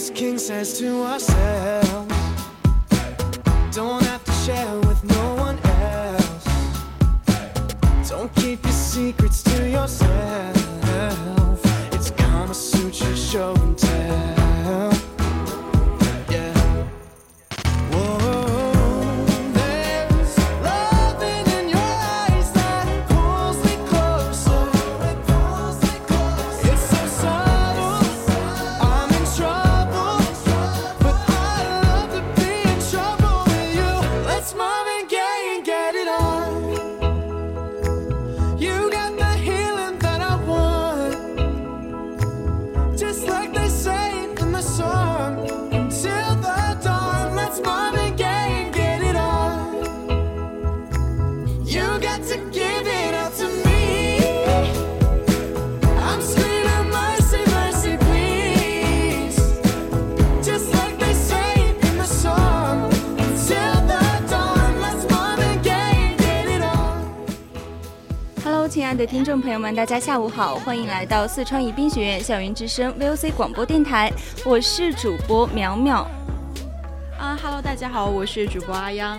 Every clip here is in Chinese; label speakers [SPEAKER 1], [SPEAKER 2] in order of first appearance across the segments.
[SPEAKER 1] This king says to ourselves. Don't have to share with no one else. Don't keep your secrets to yourself
[SPEAKER 2] 的听众朋友们，大家下午好，欢迎来到四川宜宾学院校园之声 VOC 广播电台，我是主播淼淼。
[SPEAKER 3] 啊哈喽大家好，我是主播阿央。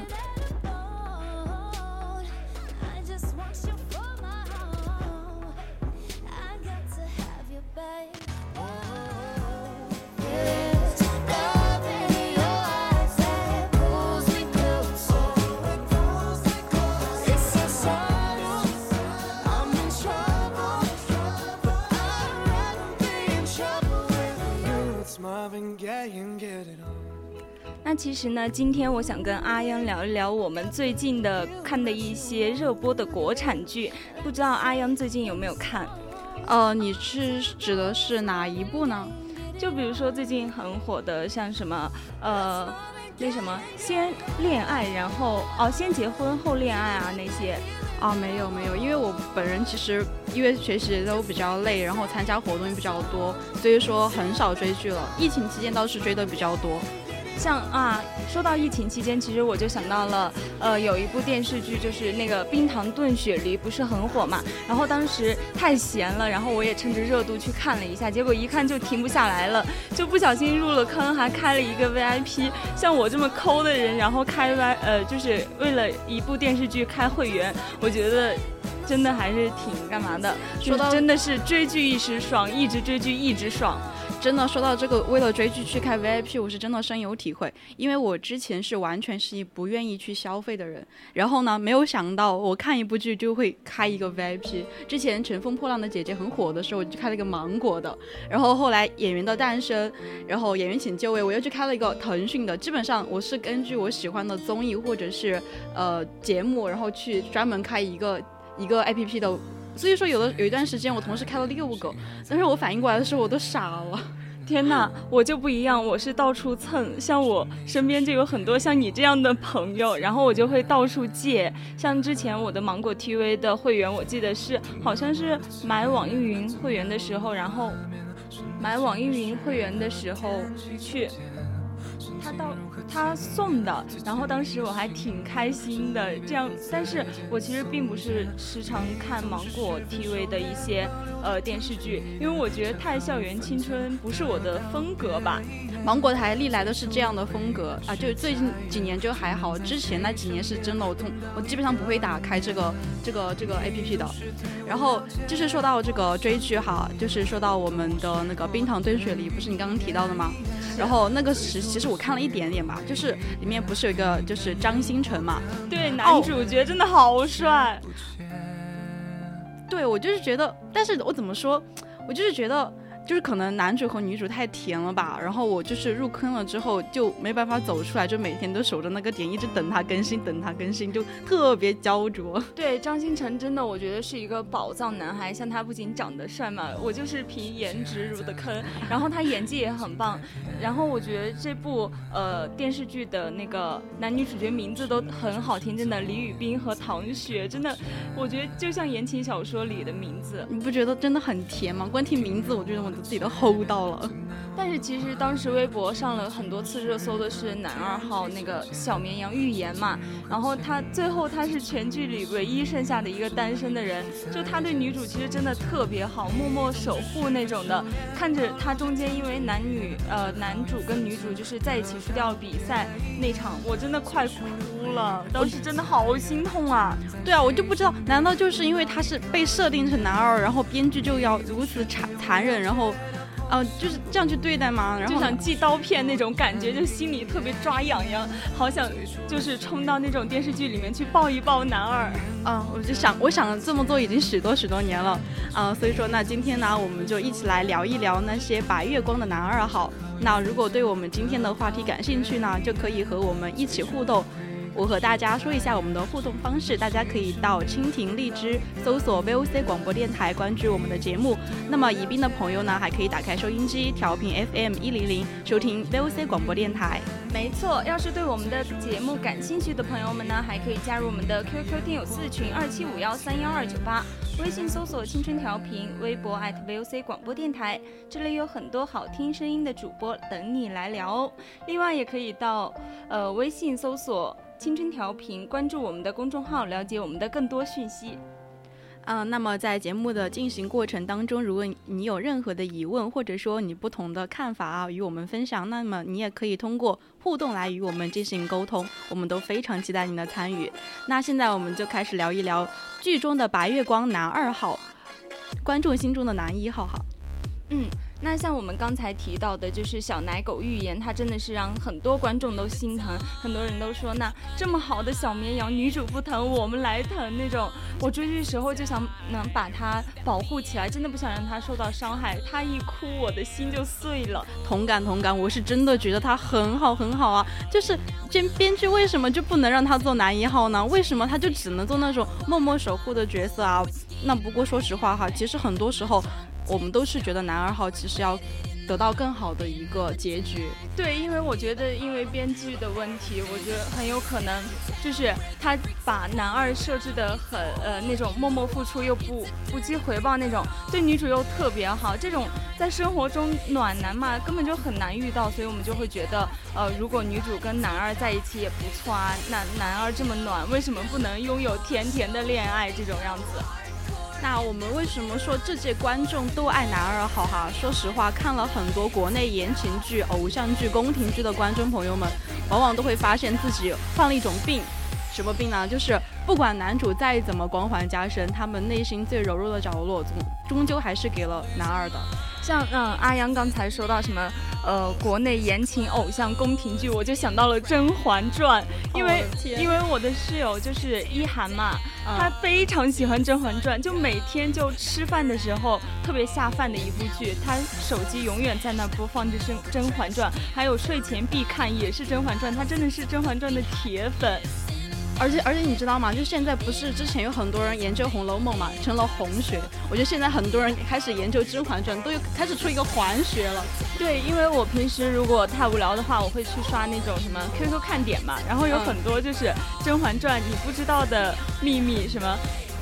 [SPEAKER 2] 其实呢，今天我想跟阿央聊一聊我们最近的看的一些热播的国产剧，不知道阿央最近有没有看？
[SPEAKER 3] 呃，你是指的是哪一部呢？
[SPEAKER 2] 就比如说最近很火的，像什么呃，那什么先恋爱，然后哦先结婚后恋爱啊那些。
[SPEAKER 3] 啊，没有没有，因为我本人其实因为学习都比较累，然后参加活动也比较多，所以说很少追剧了。疫情期间倒是追的比较多。
[SPEAKER 2] 像啊，说到疫情期间，其实我就想到了，呃，有一部电视剧，就是那个《冰糖炖雪梨》，不是很火嘛。然后当时太闲了，然后我也趁着热度去看了一下，结果一看就停不下来了，就不小心入了坑，还开了一个 VIP。像我这么抠的人，然后开 V，呃，就是为了一部电视剧开会员，我觉得真的还是挺干嘛的。说到真的是追剧一时爽，一直追剧一直爽。
[SPEAKER 3] 真的说到这个，为了追剧去开 VIP，我是真的深有体会。因为我之前是完全是一不愿意去消费的人，然后呢，没有想到我看一部剧就会开一个 VIP。之前《乘风破浪的姐姐》很火的时候，我就开了一个芒果的。然后后来《演员的诞生》，然后《演员请就位》，我又去开了一个腾讯的。基本上我是根据我喜欢的综艺或者是呃节目，然后去专门开一个一个 APP 的。所以说，有的有一段时间，我同时开了六个，但是我反应过来的时候，我都傻了。
[SPEAKER 2] 天哪，我就不一样，我是到处蹭，像我身边就有很多像你这样的朋友，然后我就会到处借。像之前我的芒果 TV 的会员，我记得是好像是买网易云会员的时候，然后买网易云会员的时候去。他到他送的，然后当时我还挺开心的。这样，但是我其实并不是时常看芒果 TV 的一些呃电视剧，因为我觉得太校园青春不是我的风格吧。
[SPEAKER 3] 芒果台历来都是这样的风格啊，就最近几年就还好，之前那几年是真的，我从我基本上不会打开这个这个这个 A P P 的。然后就是说到这个追剧哈，就是说到我们的那个冰糖炖雪梨，不是你刚刚提到的吗？然后那个时其实我看了一点点吧，就是里面不是有一个就是张新成嘛？
[SPEAKER 2] 对，男主角真的好帅。
[SPEAKER 3] 对，我就是觉得，但是我怎么说，我就是觉得。就是可能男主和女主太甜了吧，然后我就是入坑了之后就没办法走出来，就每天都守着那个点，一直等他更新，等他更新，就特别焦灼。
[SPEAKER 2] 对，张新成真的我觉得是一个宝藏男孩，像他不仅长得帅嘛，我就是凭颜值入的坑，然后他演技也很棒，然后我觉得这部呃电视剧的那个男女主角名字都很好听，真的李宇冰和唐雪，真的我觉得就像言情小说里的名字，
[SPEAKER 3] 你不觉得真的很甜吗？光听名字我觉得我。自己都 hold 到了，
[SPEAKER 2] 但是其实当时微博上了很多次热搜的是男二号那个小绵羊预言嘛，然后他最后他是全剧里唯一剩下的一个单身的人，就他对女主其实真的特别好，默默守护那种的，看着他中间因为男女呃男主跟女主就是在一起输掉了比赛那场，我真的快哭了，当时真的好心痛啊！
[SPEAKER 3] 对啊，我就不知道，难道就是因为他是被设定成男二，然后编剧就要如此残残忍，然后？哦，就是这样去对待吗？然后
[SPEAKER 2] 就想寄刀片那种感觉，就心里特别抓痒痒，好想就是冲到那种电视剧里面去抱一抱男二。
[SPEAKER 3] 啊，我就想，我想这么做已经许多许多年了。啊，所以说那今天呢，我们就一起来聊一聊那些白月光的男二号。那如果对我们今天的话题感兴趣呢，就可以和我们一起互动。我和大家说一下我们的互动方式，大家可以到蜻蜓荔枝搜索 VOC 广播电台，关注我们的节目。那么宜宾的朋友呢，还可以打开收音机调频 FM 一零零，收听 VOC 广播电台。
[SPEAKER 2] 没错，要是对我们的节目感兴趣的朋友们呢，还可以加入我们的 QQ 听友四群二七五幺三幺二九八，微信搜索青春调频，微博 @VOC 广播电台，这里有很多好听声音的主播等你来聊哦。另外也可以到呃微信搜索。青春调频，关注我们的公众号，了解我们的更多讯息。
[SPEAKER 3] 嗯，那么在节目的进行过程当中，如果你有任何的疑问，或者说你不同的看法啊，与我们分享，那么你也可以通过互动来与我们进行沟通，我们都非常期待您的参与。那现在我们就开始聊一聊剧中的白月光男二号，观众心中的男一号哈。
[SPEAKER 2] 嗯。那像我们刚才提到的，就是小奶狗预言，它真的是让很多观众都心疼，很多人都说，那这么好的小绵羊，女主不疼，我们来疼那种。我追剧时候就想能把它保护起来，真的不想让它受到伤害。它一哭，我的心就碎了。
[SPEAKER 3] 同感同感，我是真的觉得它很好很好啊。就是编编剧为什么就不能让他做男一号呢？为什么他就只能做那种默默守护的角色啊？那不过说实话哈，其实很多时候。我们都是觉得男二号其实要得到更好的一个结局。
[SPEAKER 2] 对，因为我觉得因为编剧的问题，我觉得很有可能就是他把男二设置的很呃那种默默付出又不不计回报那种，对女主又特别好，这种在生活中暖男嘛根本就很难遇到，所以我们就会觉得呃如果女主跟男二在一起也不错啊，那男二这么暖，为什么不能拥有甜甜的恋爱这种样子？
[SPEAKER 3] 那我们为什么说这届观众都爱男二号哈？说实话，看了很多国内言情剧、偶像剧、宫廷剧的观众朋友们，往往都会发现自己患了一种病，什么病呢？就是不管男主再怎么光环加身，他们内心最柔弱的角落，终终究还是给了男二的。
[SPEAKER 2] 像嗯，阿阳刚才说到什么呃，国内言情偶像宫廷剧，我就想到了《甄嬛传》，因为因为我的室友就是一涵嘛，他非常喜欢《甄嬛传》，就每天就吃饭的时候特别下饭的一部剧，他手机永远在那播放着《甄甄嬛传》，还有睡前必看也是《甄嬛传》，他真的是《甄嬛传》的铁粉。
[SPEAKER 3] 而且而且你知道吗？就现在不是之前有很多人研究《红楼梦》嘛，成了红学。我觉得现在很多人开始研究《甄嬛传》，都有开始出一个环学了。
[SPEAKER 2] 对，因为我平时如果太无聊的话，我会去刷那种什么 QQ 看点嘛，然后有很多就是《甄嬛传》你不知道的秘密什么，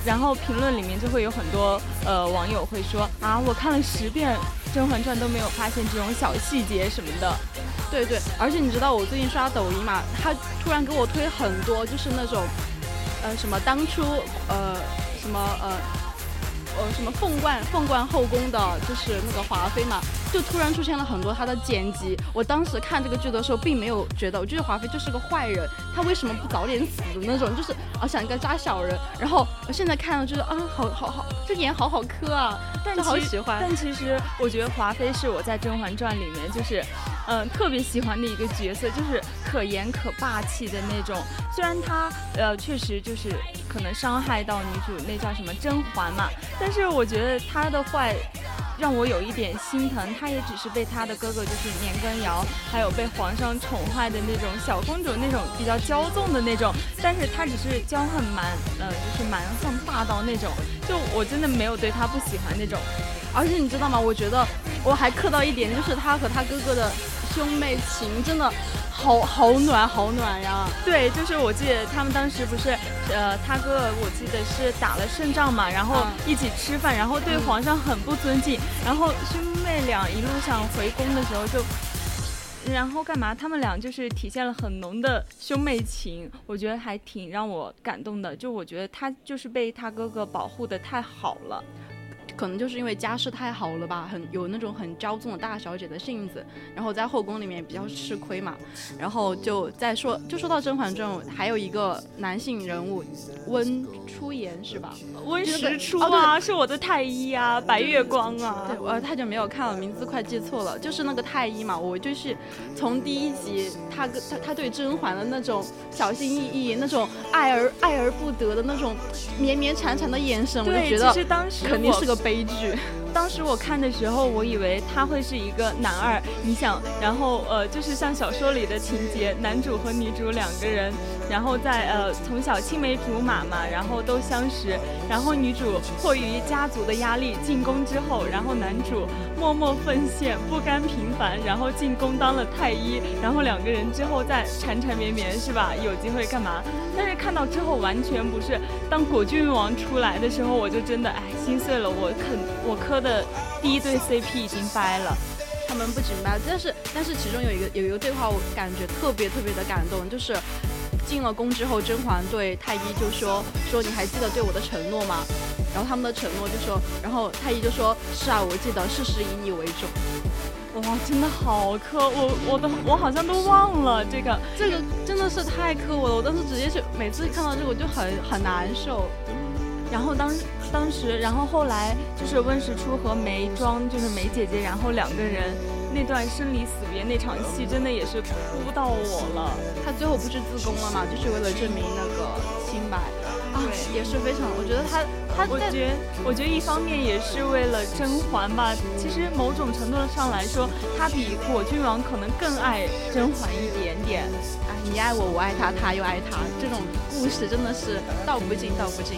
[SPEAKER 2] 然后评论里面就会有很多呃网友会说啊，我看了十遍《甄嬛传》都没有发现这种小细节什么的。
[SPEAKER 3] 对对，而且你知道我最近刷抖音嘛，他突然给我推很多，就是那种，呃，什么当初呃什么呃呃什么凤冠凤冠后宫的，就是那个华妃嘛，就突然出现了很多他的剪辑。我当时看这个剧的时候，并没有觉得，我觉得华妃就是个坏人，他为什么不早点死的那种，就是啊想一个扎小人。然后我现在看了，就是啊，好好好，这演好好磕啊，
[SPEAKER 2] 但
[SPEAKER 3] 好喜欢。
[SPEAKER 2] 但其实我觉得华妃是我在《甄嬛传》里面就是，嗯，特别喜欢的一个角色，就是可严可霸气的那种。虽然她呃确实就是可能伤害到女主，那叫什么甄嬛嘛，但是我觉得她的坏。让我有一点心疼，她也只是被她的哥哥就是年羹尧，还有被皇上宠坏的那种小公主，那种比较骄纵的那种。但是她只是骄横蛮，呃，就是蛮横霸道那种。就我真的没有对她不喜欢那种。而且你知道吗？我觉得我还磕到一点，就是她和她哥哥的兄妹情真的。好好暖，好暖呀！对，就是我记得他们当时不是，呃，他哥我记得是打了胜仗嘛，然后一起吃饭，然后对皇上很不尊敬，然后兄妹俩一路上回宫的时候就，然后干嘛？他们俩就是体现了很浓的兄妹情，我觉得还挺让我感动的。就我觉得他就是被他哥哥保护的太好了。
[SPEAKER 3] 可能就是因为家世太好了吧，很有那种很骄纵的大小姐的性子，然后在后宫里面比较吃亏嘛。然后就再说，就说到《甄嬛传》，还有一个男性人物温初言是吧？
[SPEAKER 2] 温实初啊，是我的太医啊，白月光啊。
[SPEAKER 3] 对，我太久没有看了，名字快记错了，就是那个太医嘛。我就是从第一集他跟他他对甄嬛的那种小心翼翼、那种爱而爱而不得的那种绵绵缠缠的眼神，我就觉得肯定是个悲。剧。
[SPEAKER 2] 当时我看的时候，我以为他会是一个男二，你想，然后呃，就是像小说里的情节，男主和女主两个人。然后在呃从小青梅竹马嘛，然后都相识。然后女主迫于家族的压力进宫之后，然后男主默默奉献，不甘平凡，然后进宫当了太医。然后两个人之后再缠缠绵绵，是吧？有机会干嘛？但是看到之后完全不是。当果郡王出来的时候，我就真的哎心碎了。我肯我磕的第一对 CP 已经掰了，
[SPEAKER 3] 他们不仅掰，但是但是其中有一个有一个对话我感觉特别特别的感动，就是。进了宫之后，甄嬛对太医就说：“说你还记得对我的承诺吗？”然后他们的承诺就说，然后太医就说：“是啊，我记得，事事以你为重。”
[SPEAKER 2] 哇，真的好磕，我我都我好像都忘了这个，
[SPEAKER 3] 这个真的是太磕我了。我当时直接就每次看到这个我就很很难受。
[SPEAKER 2] 然后当当时，然后后来就是温实初和眉庄，就是眉姐姐，然后两个人。那段生离死别那场戏真的也是哭到我了。
[SPEAKER 3] 他最后不是自宫了嘛，就是为了证明那个清白啊，也是非常。我觉得他他，
[SPEAKER 2] 我觉得我觉得一方面也是为了甄嬛吧。其实某种程度上来说，他比果郡王可能更爱甄嬛一点点。
[SPEAKER 3] 哎，你爱我，我爱他，他又爱他，这种故事真的是道不尽，道不尽。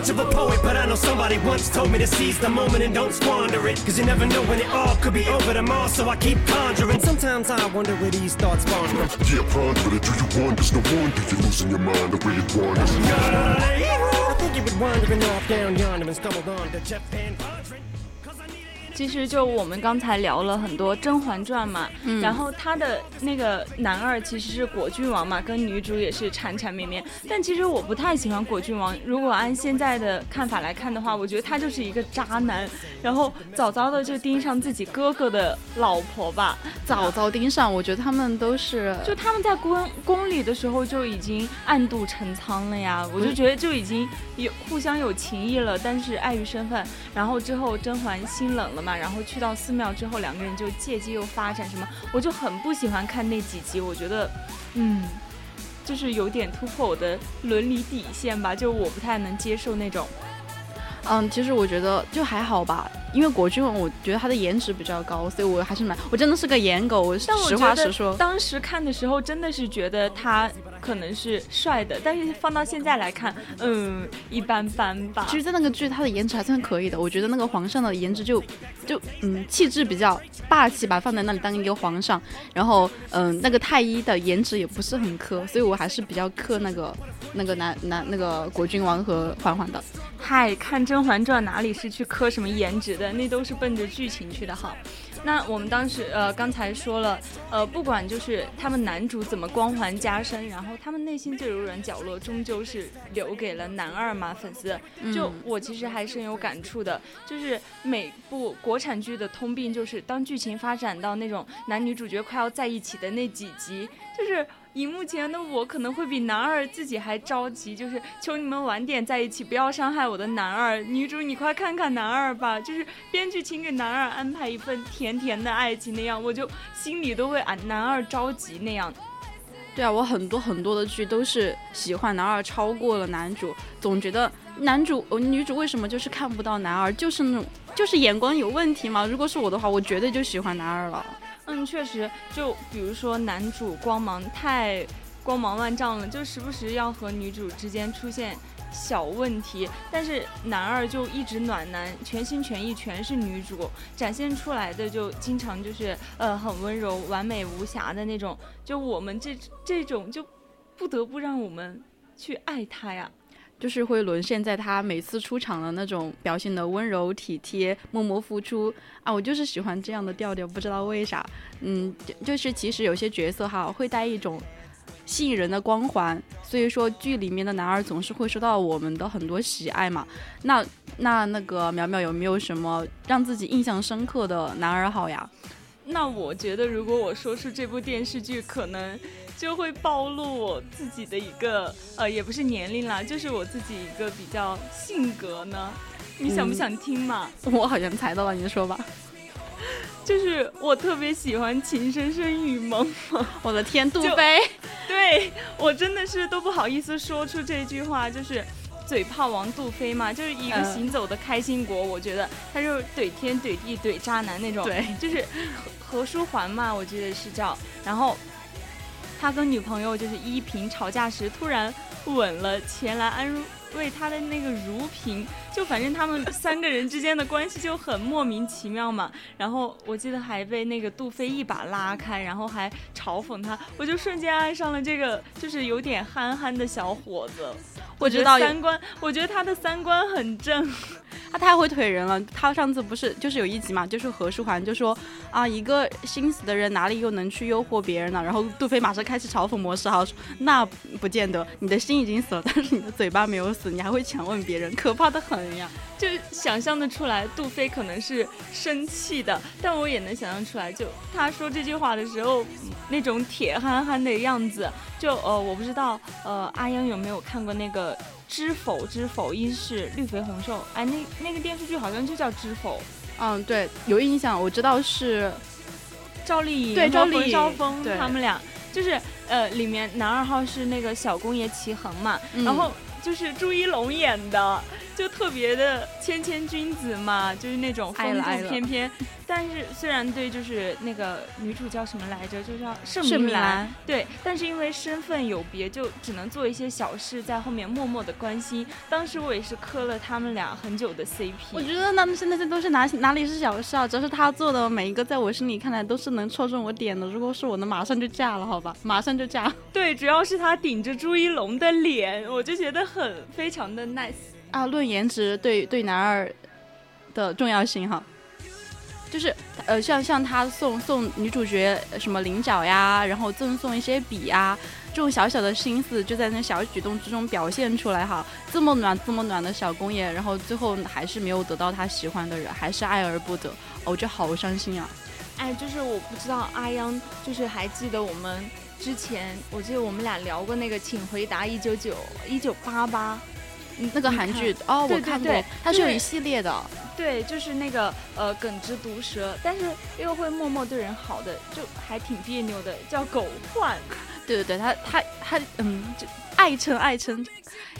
[SPEAKER 4] much of a poet, but I know somebody once told me to seize the moment and don't squander it. Cause you never know when it all could be over tomorrow, so I keep conjuring. Sometimes I wonder where these thoughts spawn from.
[SPEAKER 5] Yeah, ponder it. Do you wonder? There's no wonder if you're losing your mind the way it wanders.
[SPEAKER 4] I think you would wandering off down yonder and stumbled on to Jeff
[SPEAKER 2] 其实就我们刚才聊了很多《甄嬛传》嘛，然后他的那个男二其实是果郡王嘛，跟女主也是缠缠绵绵。但其实我不太喜欢果郡王，如果按现在的看法来看的话，我觉得他就是一个渣男，然后早早的就盯上自己哥哥的老婆吧。
[SPEAKER 3] 早早盯上，我觉得他们都是
[SPEAKER 2] 就他们在宫宫里的时候就已经暗度陈仓了呀，我就觉得就已经有互相有情谊了，但是碍于身份，然后之后甄嬛心冷了嘛，然后去到寺庙之后，两个人就借机又发展什么，我就很不喜欢看那几集，我觉得，嗯，就是有点突破我的伦理底线吧，就我不太能接受那种。
[SPEAKER 3] 嗯，其实我觉得就还好吧，因为果郡王，我觉得他的颜值比较高，所以我还是蛮，我真的是个颜狗，我实话实说。
[SPEAKER 2] 当时看的时候真的是觉得他可能是帅的，但是放到现在来看，嗯，一般般吧。
[SPEAKER 3] 其实，在那个剧，他的颜值还算可以的。我觉得那个皇上的颜值就就嗯气质比较霸气吧，放在那里当一个皇上。然后嗯，那个太医的颜值也不是很磕，所以我还是比较磕那个那个男男那个果郡王和嬛嬛的。
[SPEAKER 2] 嗨，看《甄嬛传》哪里是去磕什么颜值的，那都是奔着剧情去的哈。那我们当时呃刚才说了，呃不管就是他们男主怎么光环加身，然后他们内心最柔软角落终究是留给了男二嘛粉丝。就我其实还深有感触的，就是每部国产剧的通病就是当剧情发展到那种男女主角快要在一起的那几集，就是。荧幕前的我可能会比男二自己还着急，就是求你们晚点在一起，不要伤害我的男二。女主，你快看看男二吧，就是编剧请给男二安排一份甜甜的爱情那样，我就心里都为俺男二着急那样。
[SPEAKER 3] 对啊，我很多很多的剧都是喜欢男二超过了男主，总觉得男主呃女主为什么就是看不到男二，就是那种就是眼光有问题嘛。如果是我的话，我绝对就喜欢男二了。
[SPEAKER 2] 嗯，确实，就比如说男主光芒太光芒万丈了，就时不时要和女主之间出现小问题，但是男二就一直暖男，全心全意全是女主，展现出来的就经常就是呃很温柔、完美无瑕的那种，就我们这这种就不得不让我们去爱他呀。
[SPEAKER 3] 就是会沦陷在他每次出场的那种表现的温柔体贴、默默付出啊，我就是喜欢这样的调调，不知道为啥。嗯，就是其实有些角色哈会带一种吸引人的光环，所以说剧里面的男二总是会受到我们的很多喜爱嘛。那那那个淼淼有没有什么让自己印象深刻的男二号呀？
[SPEAKER 2] 那我觉得，如果我说出这部电视剧，可能就会暴露我自己的一个呃，也不是年龄啦，就是我自己一个比较性格呢。你想不想听嘛？
[SPEAKER 3] 我好像猜到了，你说吧。
[SPEAKER 2] 就是我特别喜欢《情深深雨蒙蒙》，
[SPEAKER 3] 我的天，杜飞，
[SPEAKER 2] 对我真的是都不好意思说出这句话，就是嘴炮王杜飞嘛，就是一个
[SPEAKER 3] 嗯
[SPEAKER 2] 行走的开心果。我觉得他就是怼天怼地怼渣男那种，
[SPEAKER 3] 对
[SPEAKER 2] 就是何何书桓嘛，我记得是叫。然后他跟女朋友就是依萍吵架时，突然吻了前来安慰他的那个如萍，就反正他们三个人之间的关系就很莫名其妙嘛。然后我记得还被那个杜飞一把拉开，然后还嘲讽他，我就瞬间爱上了这个就是有点憨憨的小伙子。觉得
[SPEAKER 3] 我知道
[SPEAKER 2] 三观，我觉得他的三观很正。
[SPEAKER 3] 他太会怼人了。他上次不是就是有一集嘛，就是何书桓就说啊，一个心死的人哪里又能去诱惑别人呢？然后杜飞马上开始嘲讽模式哈，说那不见得，你的心已经死了，但是你的嘴巴没有死，你还会强吻别人，可怕的很呀。
[SPEAKER 2] 就想象的出来，杜飞可能是生气的，但我也能想象出来，就他说这句话的时候，那种铁憨憨的样子。就呃，我不知道呃，阿央有没有看过那个《知否知否应是绿肥红瘦》？哎，那那个电视剧好像就叫《知否》，
[SPEAKER 3] 嗯，对，有印象，我知道是
[SPEAKER 2] 赵丽颖和
[SPEAKER 3] 对赵丽颖
[SPEAKER 2] 冯绍峰
[SPEAKER 3] 对
[SPEAKER 2] 他们俩，就是呃，里面男二号是那个小公爷齐衡嘛，
[SPEAKER 3] 嗯
[SPEAKER 2] 然后就是朱一龙演的，就特别的谦谦君子嘛，就是那种风度翩翩。但是虽然对，就是那个女主叫什么来着，就叫盛
[SPEAKER 3] 盛
[SPEAKER 2] 明兰，对，但是因为身份有别，就只能做一些小事，在后面默默的关心。当时我也是磕了他们俩很久的 CP。
[SPEAKER 3] 我觉得那那些那些都是哪哪里是小事啊，只要是他做的每一个，在我心里看来都是能戳中我点的。如果是我呢，马上就嫁了，好吧，马上就嫁。
[SPEAKER 2] 对，主要是他顶着朱一龙的脸，我就觉得很非常的 nice。
[SPEAKER 3] 啊，论颜值对对男二的重要性哈，就是呃，像像他送送女主角什么菱角呀，然后赠送一些笔呀，这种小小的心思就在那小举动之中表现出来哈。这么暖这么暖的小公爷，然后最后还是没有得到他喜欢的人，还是爱而不得，我觉得好伤心啊。
[SPEAKER 2] 哎，就是我不知道阿央，就是还记得我们之前，我记得我们俩聊过那个《请回答一九九一九八八》，
[SPEAKER 3] 那个韩剧哦，我看过它是有一系列的。
[SPEAKER 2] 对，就是那个呃耿直毒舌，但是又会默默对人好的，就还挺别扭的，叫狗焕。
[SPEAKER 3] 对 对对，他他他嗯，就爱称爱称，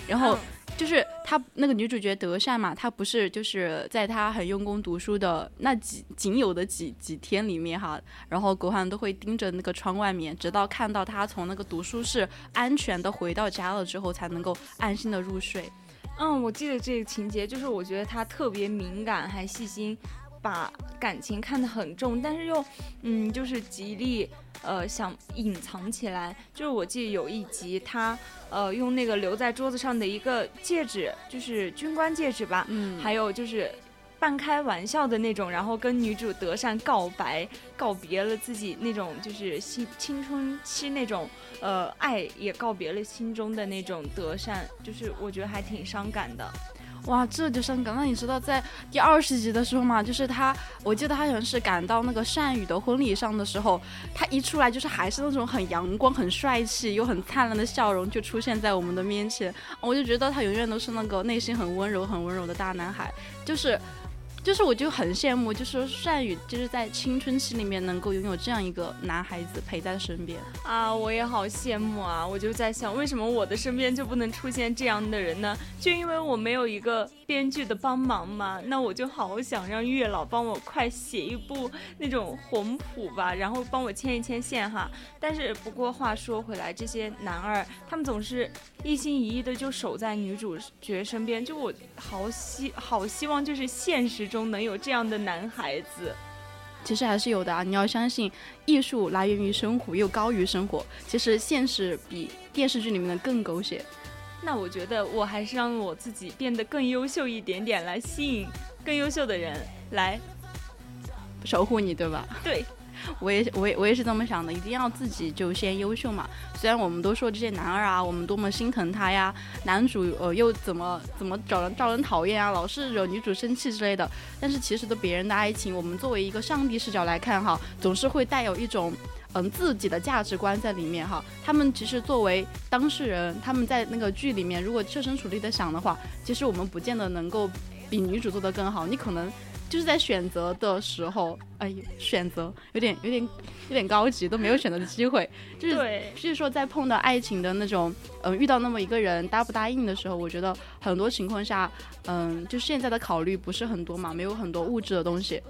[SPEAKER 3] 然后。
[SPEAKER 2] 嗯
[SPEAKER 3] 就是她那个女主角德善嘛，她不是就是在她很用功读书的那几仅有的几几天里面哈，然后狗焕都会盯着那个窗外面，直到看到她从那个读书室安全的回到家了之后，才能够安心的入睡。
[SPEAKER 2] 嗯，我记得这个情节，就是我觉得他特别敏感，还细心，把感情看得很重，但是又，嗯，就是极力呃想隐藏起来。就是我记得有一集他呃用那个留在桌子上的一个戒指，就是军官戒指吧，
[SPEAKER 3] 嗯
[SPEAKER 2] 还有就是。半开玩笑的那种，然后跟女主德善告白，告别了自己那种就是青青春期那种呃爱，也告别了心中的那种德善，就是我觉得还挺伤感的。
[SPEAKER 3] 哇，这就伤感。那你知道在第二十集的时候嘛，就是他，我记得他好像是赶到那个善宇的婚礼上的时候，他一出来就是还是那种很阳光、很帅气又很灿烂的笑容就出现在我们的面前，我就觉得他永远都是那个内心很温柔、很温柔的大男孩，就是。就是我就很羡慕，就是善宇就是在青春期里面能够拥有这样一个男孩子陪在身边。
[SPEAKER 2] 啊，我也好羡慕啊！我就在想，为什么我的身边就不能出现这样的人呢？就因为我没有一个编剧的帮忙嘛。那我就好想让月老帮我快写一部那种红谱吧，然后帮我牵一牵线哈。但是不过话说回来，这些男二他们总是一心一意的就守在女主角身边，就我好希好希望就是现实中能有这样的男孩子。
[SPEAKER 3] 其实还是有的啊！你要相信，艺术来源于生活，又高于生活。其实现实比电视剧里面的更狗血。
[SPEAKER 2] 那我觉得我还是让我自己变得更优秀一点点，来吸引更优秀的人来。
[SPEAKER 3] 守护你，对吧？
[SPEAKER 2] 对，
[SPEAKER 3] 我也我也我也是这么想的，一定要自己就先优秀嘛。虽然我们都说这些男二啊，我们多么心疼他呀，男主呃又怎么怎么招人招人讨厌啊，老是惹女主生气之类的，但是其实的别人的爱情，我们作为一个上帝视角来看哈，总是会带有一种。嗯，自己的价值观在里面哈。他们其实作为当事人，他们在那个剧里面，如果设身处地的想的话，其实我们不见得能够比女主做得更好，你可能就是在选择的时候，哎，选择有点有点有点高级，都没有选择的机会。就是
[SPEAKER 2] 对，
[SPEAKER 3] 就是说在碰到爱情的那种，嗯、遇到那么一个人答不答应的时候，我觉得很多情况下，嗯、就现在的考虑不是很多嘛，没有很多物质的东西。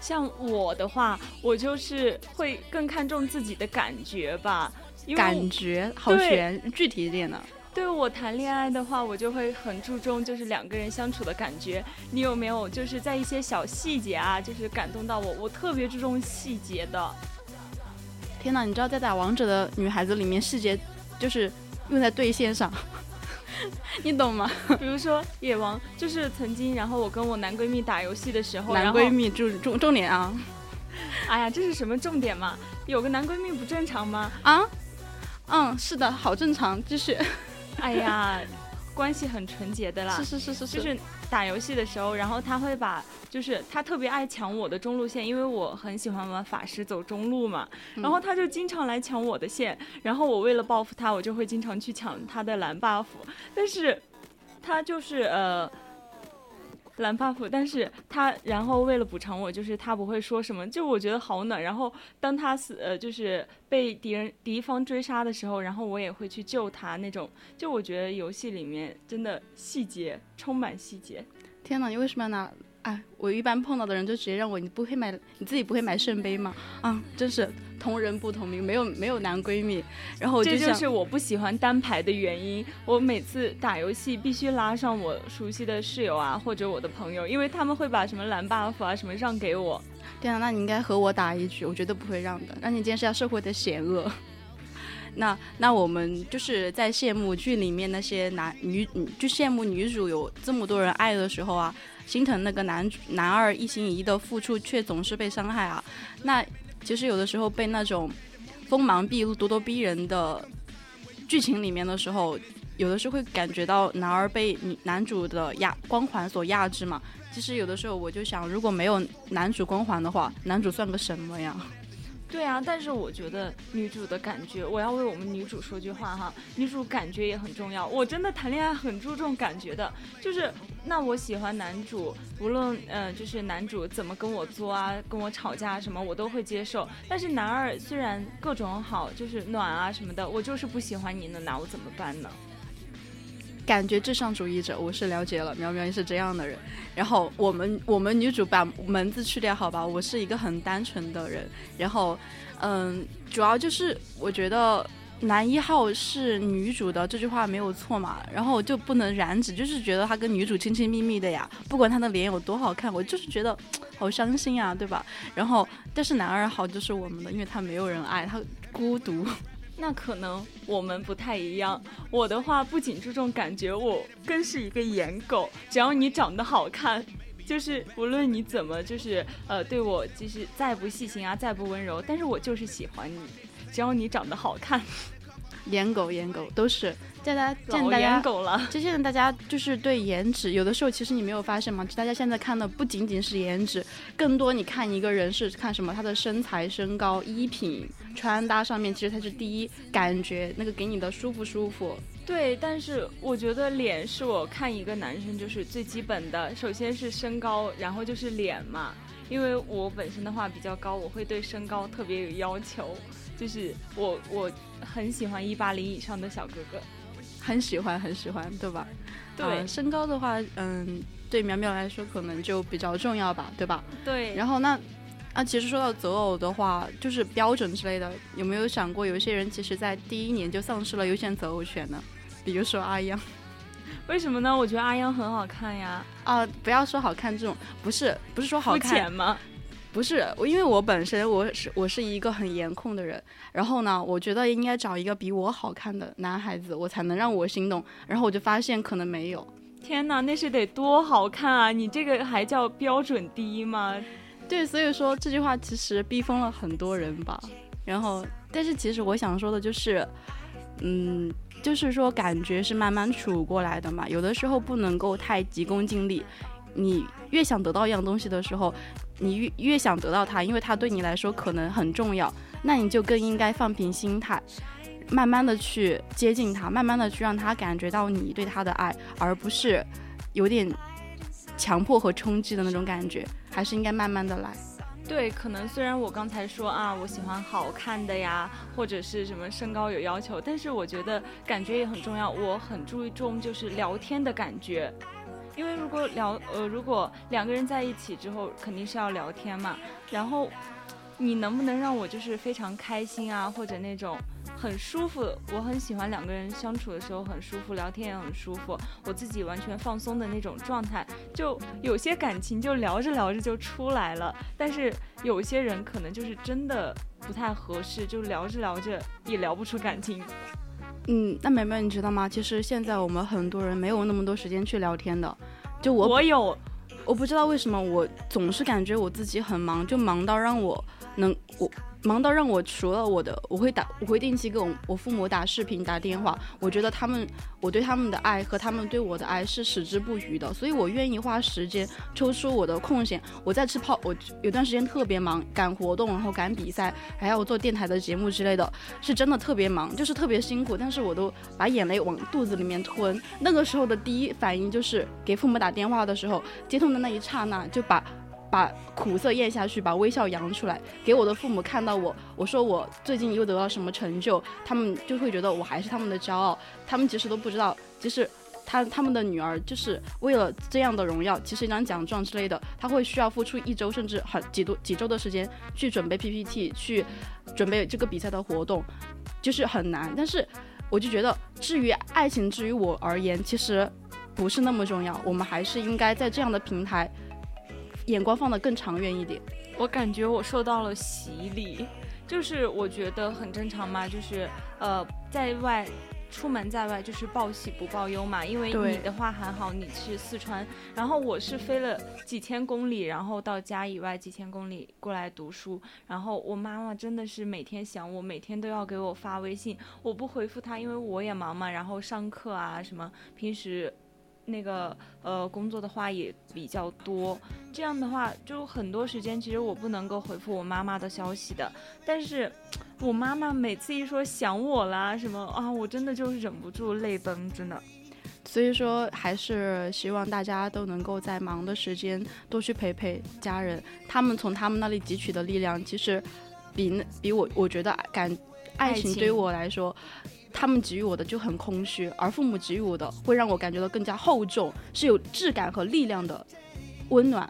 [SPEAKER 2] 像我的话，我就是会更看重自己的感觉吧，
[SPEAKER 3] 感觉好
[SPEAKER 2] 对
[SPEAKER 3] 悬，具体一点的。
[SPEAKER 2] 对我谈恋爱的话，我就会很注重就是两个人相处的感觉。你有没有就是在一些小细节啊，就是感动到我？我特别注重细节的。
[SPEAKER 3] 天哪，你知道在打王者的女孩子里面，细节就是用在对线上，你懂吗？
[SPEAKER 2] 比如说野王，就是曾经，然后我跟我男闺蜜打游戏的时候，
[SPEAKER 3] 男闺蜜重重重点啊
[SPEAKER 2] 哎呀，这是什么重点嘛？有个男闺蜜不正常吗？
[SPEAKER 3] 啊，嗯，是的，好正常，就是
[SPEAKER 2] 哎呀，关系很纯洁的啦。
[SPEAKER 3] 是是是是，
[SPEAKER 2] 就是打游戏的时候，然后他会把，就是他特别爱抢我的中路线，因为我很喜欢玩法师走中路嘛，
[SPEAKER 3] 嗯
[SPEAKER 2] 然后他就经常来抢我的线，然后我为了报复他，我就会经常去抢他的蓝 buff，但是他就是呃。蓝 buff，但是他然后为了补偿我，就是他不会说什么，就我觉得好暖。然后当他死呃就是被敌人敌方追杀的时候，然后我也会去救他那种。就我觉得游戏里面真的细节充满细节。
[SPEAKER 3] 天哪，你为什么要拿？哎，我一般碰到的人就直接让我，你不会买，你自己不会买圣杯吗？啊，真是同人不同命，没有没有男闺蜜，然后我就，
[SPEAKER 2] 这就是我不喜欢单排的原因。我每次打游戏必须拉上我熟悉的室友啊，或者我的朋友，因为他们会把什么蓝 buff 啊什么让给我。
[SPEAKER 3] 对啊，那你应该和我打一局，我绝对不会让的。让你今天是要社会的险恶。那那我们就是在羡慕剧里面那些男女，嗯就羡慕女主有这么多人爱的时候啊，心疼那个男主男二一心一意的付出，却总是被伤害啊。那其实有的时候被那种锋芒毕露、咄咄逼人的剧情里面的时候，有的时候会感觉到男二被男主的压光环所压制嘛。其实有的时候我就想，如果没有男主光环的话，男主算个什么呀？
[SPEAKER 2] 对啊，但是我觉得女主的感觉，我要为我们女主说句话哈，女主感觉也很重要。我真的谈恋爱很注重感觉的，就是那我喜欢男主，无论呃就是男主怎么跟我作啊，跟我吵架什么，我都会接受。但是男二虽然各种好，就是暖啊什么的，我就是不喜欢你能拿我怎么办呢？
[SPEAKER 3] 感觉至上主义者，我是了解了，苗苗也是这样的人。然后我们我们女主把门字去掉，好吧？我是一个很单纯的人。然后，嗯，主要就是我觉得男一号是女主的这句话没有错嘛，然后就不能染指，就是觉得他跟女主亲亲密密的呀，不管他的脸有多好看，我就是觉得好伤心啊，对吧？然后，但是男二号就是我们的，因为他没有人爱，他孤独。
[SPEAKER 2] 那可能我们不太一样。我的话不仅注重感觉，我更是一个颜狗。只要你长得好看，就是无论你怎么就是呃对我就是再不细心啊，再不温柔，但是我就是喜欢你。只要你长得好看，
[SPEAKER 3] 颜狗颜狗都是，大家见
[SPEAKER 2] 老
[SPEAKER 3] 大家
[SPEAKER 2] 颜狗了。
[SPEAKER 3] 就现在大家就是对颜值，有的时候其实你没有发现吗？大家现在看的不仅仅是颜值，更多你看一个人是看什么，他的身材、身高、衣品、穿搭上面，其实才是第一感觉，那个给你的舒不舒服。
[SPEAKER 2] 对，但是我觉得脸是我看一个男生就是最基本的，首先是身高，然后就是脸嘛。因为我本身的话比较高，我会对身高特别有要求，就是我我很喜欢一八零以上的小哥哥。
[SPEAKER 3] 很喜欢，很喜欢，对吧？
[SPEAKER 2] 对
[SPEAKER 3] 啊身高的话，嗯，对苗苗来说可能就比较重要吧，对吧？
[SPEAKER 2] 对，
[SPEAKER 3] 然后那啊，其实说到择偶的话，就是标准之类的，有没有想过有一些人其实在第一年就丧失了优先择偶权呢？比如说阿央
[SPEAKER 2] 为什么呢？我觉得阿央很好看呀，
[SPEAKER 3] 啊，不要说好看这种，不是不是说好看，
[SPEAKER 2] 浅吗？
[SPEAKER 3] 不是我，因为我本身我是我是一个很颜控的人，然后呢，我觉得应该找一个比我好看的男孩子，我才能让我心动，然后我就发现可能没有。
[SPEAKER 2] 天哪，那是得多好看啊！你这个还叫标准低吗？
[SPEAKER 3] 对，所以说这句话其实逼疯了很多人吧。然后，但是其实我想说的就是，嗯，就是说感觉是慢慢处过来的嘛，有的时候不能够太急功近利。你越想得到一样东西的时候，你越越想得到它，因为它对你来说可能很重要，那你就更应该放平心态，慢慢的去接近他，慢慢的去让他感觉到你对他的爱，而不是有点强迫和冲击的那种感觉，还是应该慢慢的来。
[SPEAKER 2] 对，可能虽然我刚才说啊，我喜欢好看的呀，或者是什么身高有要求，但是我觉得感觉也很重要。我很注重就是聊天的感觉，因为如果聊呃，如果两个人在一起之后，肯定是要聊天嘛。然后你能不能让我就是非常开心啊，或者那种。很舒服，我很喜欢两个人相处的时候很舒服，聊天也很舒服，我自己完全放松的那种状态。就有些感情就聊着聊着就出来了，但是有些人可能就是真的不太合适，就聊着聊着也聊不出感情。
[SPEAKER 3] 嗯，那梅梅你知道吗？其实现在我们很多人没有那么多时间去聊天的。就我
[SPEAKER 2] 我有，
[SPEAKER 3] 我不知道为什么我总是感觉我自己很忙，就忙到让我能我。忙到让我除了我的，我会打，我会定期给我我父母打视频、打电话。我觉得他们，我对他们的爱和他们对我的爱是矢志不渝的，所以我愿意花时间抽出我的空闲。我在吃泡，我有段时间特别忙，赶活动，然后赶比赛，还要做电台的节目之类的，是真的特别忙，就是特别辛苦。但是我都把眼泪往肚子里面吞。那个时候的第一反应就是给父母打电话的时候，接通的那一刹那就把。把苦涩咽下去，把微笑扬出来，给我的父母看到我。我说我最近又得到什么成就，他们就会觉得我还是他们的骄傲。他们其实都不知道，其实他他们的女儿就是为了这样的荣耀，其实一张奖状之类的，他会需要付出一周甚至很几多几周的时间去准备 PPT，去准备这个比赛的活动，就是很难。但是我就觉得，至于爱情，至于我而言，其实不是那么重要。我们还是应该在这样的平台。眼光放得更长远一点，
[SPEAKER 2] 我感觉我受到了洗礼，就是我觉得很正常嘛，就是呃，在外出门在外就是报喜不报忧嘛，因为你的话还好，你是四川，然后我是飞了几千公里，然后到家以外几千公里过来读书，然后我妈妈真的是每天想我，每天都要给我发微信，我不回复她，因为我也忙嘛，然后上课啊什么，平时。那个呃，工作的话也比较多，这样的话就很多时间，其实我不能够回复我妈妈的消息的。但是，我妈妈每次一说想我啦什么啊，我真的就是忍不住泪奔，真的。
[SPEAKER 3] 所以说，还是希望大家都能够在忙的时间多去陪陪家人，他们从他们那里汲取的力量，其实比那比我我觉得感爱情对于我来说。他们给予我的就很空虚，而父母给予我的会让我感觉到更加厚重，是有质感和力量的温暖，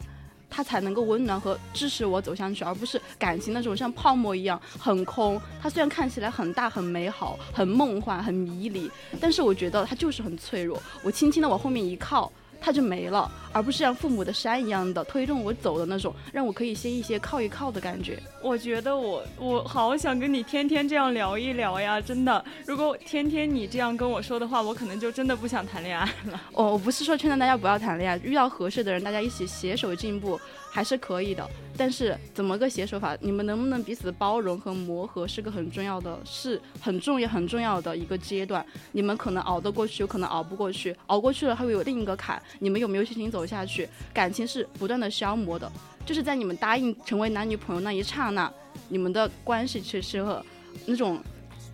[SPEAKER 3] 他才能够温暖和支持我走下去，而不是感情那种像泡沫一样很空。它虽然看起来很大、很美好、很梦幻、很迷离，但是我觉得它就是很脆弱。我轻轻的往后面一靠。它就没了，而不是像父母的山一样的推动我走的那种，让我可以歇一歇、靠一靠的感觉。
[SPEAKER 2] 我觉得我我好想跟你天天这样聊一聊呀，真的。如果天天你这样跟我说的话，我可能就真的不想谈恋爱了。
[SPEAKER 3] 我我不是说劝大家不要谈恋爱，遇到合适的人，大家一起携手进步。还是可以的，但是怎么个携手法？你们能不能彼此包容和磨合，是个很重要的，是很重要很重要的一个阶段。你们可能熬得过去，有可能熬不过去，熬过去了还会有另一个坎。你们有没有信心走下去？感情是不断的消磨的，就是在你们答应成为男女朋友那一刹那，你们的关系其实和那种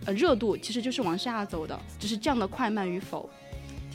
[SPEAKER 3] 呃热度其实就是往下走的，只是降的快慢与否。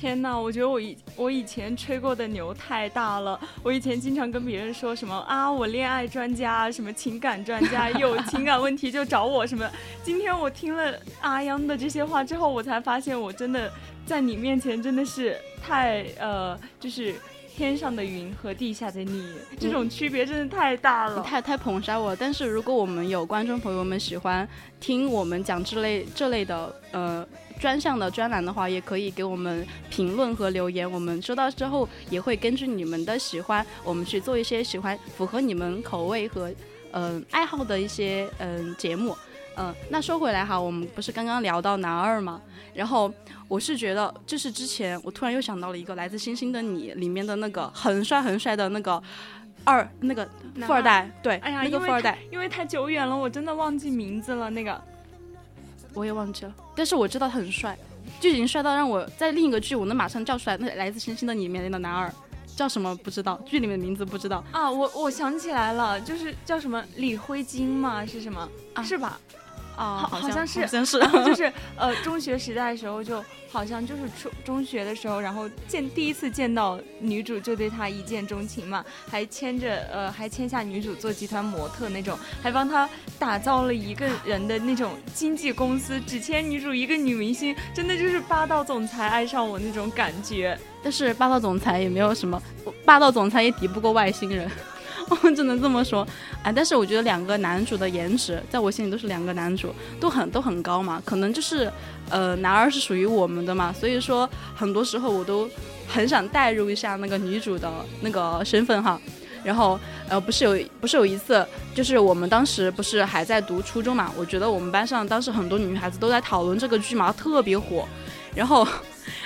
[SPEAKER 2] 天呐，我觉得我以我以前吹过的牛太大了。我以前经常跟别人说什么啊，我恋爱专家，什么情感专家，有情感问题就找我什么。今天我听了阿央的这些话之后，我才发现我真的在你面前真的是太呃，就是天上的云和地下的你，这种区别真的太大了。
[SPEAKER 3] 太太捧杀我。但是如果我们有观众朋友们喜欢听我们讲这类这类的呃。专项的专栏的话，也可以给我们评论和留言，我们收到之后也会根据你们的喜欢，我们去做一些喜欢符合你们口味和嗯爱好的一些嗯节目。嗯，那说回来哈，我们不是刚刚聊到男二嘛？然后我是觉得，就是之前我突然又想到了一个《来自星星的你》里面的那个很帅很帅的那个二那个富二代，对，
[SPEAKER 2] 哎呀，
[SPEAKER 3] 那个富二代，
[SPEAKER 2] 因为太久远了，我真的忘记名字了，那个。
[SPEAKER 3] 我也忘记了，但是我知道他很帅，就已经帅到让我在另一个剧我能马上叫出来。那来自星星的你里面的男二叫什么不知道，剧里面的名字不知道
[SPEAKER 2] 啊。我我想起来了，就是叫什么李辉金吗？是什么？是吧？
[SPEAKER 3] 啊，
[SPEAKER 2] 好像是
[SPEAKER 3] 好像是，
[SPEAKER 2] 就是 呃，中学时代的时候，就好像就是初中学的时候，然后见第一次见到女主就对她一见钟情嘛，还牵着呃，还签下女主做集团模特那种，还帮她打造了一个人的那种经纪公司，只签女主一个女明星，真的就是霸道总裁爱上我那种感觉。
[SPEAKER 3] 但是霸道总裁也没有什么，霸道总裁也敌不过外星人，我 只能这么说。哎，但是我觉得两个男主的颜值，在我心里都是两个男主都很都很高嘛，可能就是呃男二是属于我们的嘛，所以说很多时候我都很想代入一下那个女主的那个身份哈。然后呃不是有不是有一次，就是我们当时不是还在读初中嘛，我觉得我们班上当时很多女孩子都在讨论这个剧嘛，特别火，然后。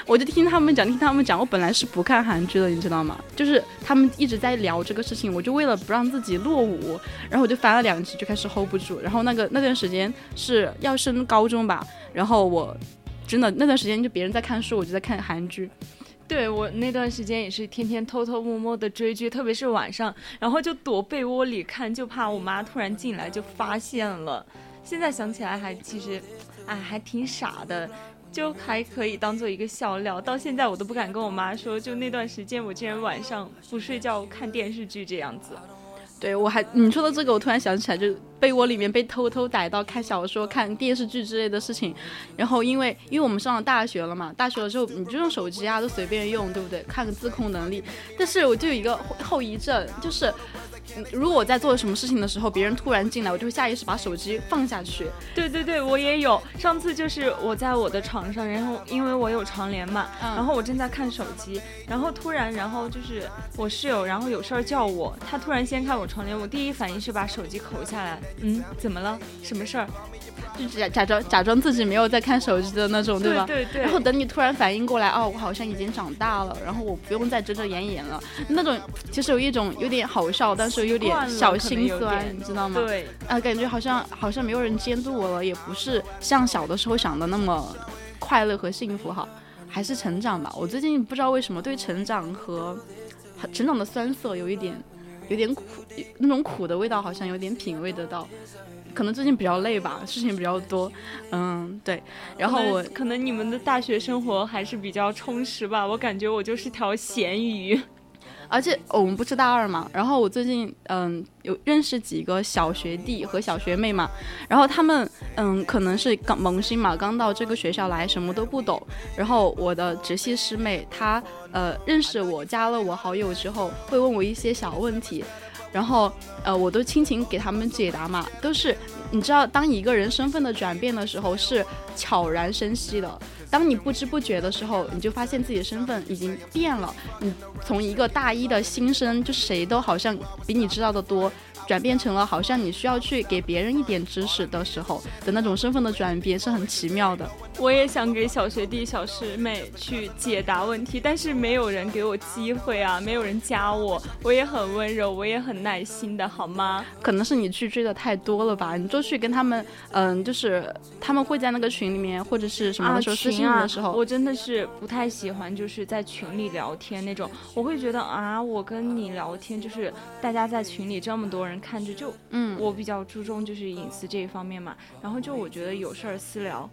[SPEAKER 3] 我就听他们讲，听他们讲。我本来是不看韩剧的，你知道吗？就是他们一直在聊这个事情，我就为了不让自己落伍，然后我就翻了两集，就开始 hold 不住。然后那个那段时间是要升高中吧，然后我真的那段时间就别人在看书，我就在看韩剧。
[SPEAKER 2] 对我那段时间也是天天偷偷摸摸的追剧，特别是晚上，然后就躲被窝里看，就怕我妈突然进来就发现了。现在想起来还其实，哎，还挺傻的。就还可以当做一个笑料，到现在我都不敢跟我妈说，就那段时间我竟然晚上不睡觉看电视剧这样子。
[SPEAKER 3] 对我还你说的这个，我突然想起来，就被窝里面被偷偷逮到看小说、看电视剧之类的事情。然后因为因为我们上了大学了嘛，大学了之后你就用手机啊，都随便用，对不对？看个自控能力。但是我就有一个后遗症，就是。如果我在做什么事情的时候，别人突然进来，我就会下意识把手机放下去。
[SPEAKER 2] 对对对，我也有。上次就是我在我的床上，然后因为我有床帘嘛，然后我正在看手机，然后突然，然后就是我室友，然后有事儿叫我，他突然掀开我床帘，我第一反应是把手机扣下来。嗯，怎么了？什么事儿？
[SPEAKER 3] 就假假装假装自己没有在看手机的那种，
[SPEAKER 2] 对
[SPEAKER 3] 吧？
[SPEAKER 2] 对对。
[SPEAKER 3] 然后等你突然反应过来，哦，我好像已经长大了，然后我不用再遮遮掩掩了。那种其实有一种有点好笑，但是有点小心酸，你知道吗？
[SPEAKER 2] 对。
[SPEAKER 3] 啊，感觉好像好像没有人监督我了，也不是像小的时候想的那么快乐和幸福哈，还是成长吧。我最近不知道为什么对成长和成长的酸涩有一点有点苦，那种苦的味道好像有点品味得到。可能最近比较累吧，事情比较多，嗯，对。然后我
[SPEAKER 2] 可能你们的大学生活还是比较充实吧，我感觉我就是条咸鱼。
[SPEAKER 3] 而且我们不是大二嘛，然后我最近嗯有认识几个小学弟和小学妹嘛，然后他们嗯可能是刚萌新嘛，刚到这个学校来，什么都不懂。然后我的直系师妹她呃认识我，加了我好友之后，会问我一些小问题。然后，呃，我都亲情给他们解答嘛，都是你知道，当一个人身份的转变的时候是悄然生息的，当你不知不觉的时候，你就发现自己的身份已经变了，你从一个大一的新生，就谁都好像比你知道的多。转变成了好像你需要去给别人一点知识的时候的那种身份的转变是很奇妙的。
[SPEAKER 2] 我也想给小学弟小师妹去解答问题，但是没有人给我机会啊，没有人加我。我也很温柔，我也很耐心的，好吗？
[SPEAKER 3] 可能是你去追的太多了吧？你就去跟他们，嗯，就是他们会在那个群里面或者是什么的时候私信的时候，
[SPEAKER 2] 我真的是不太喜欢就是在群里聊天那种。我会觉得啊，我跟你聊天就是大家在群里这么多人。看着就，嗯，我比较注重就是隐私这一方面嘛，然后就我觉得有事儿私聊，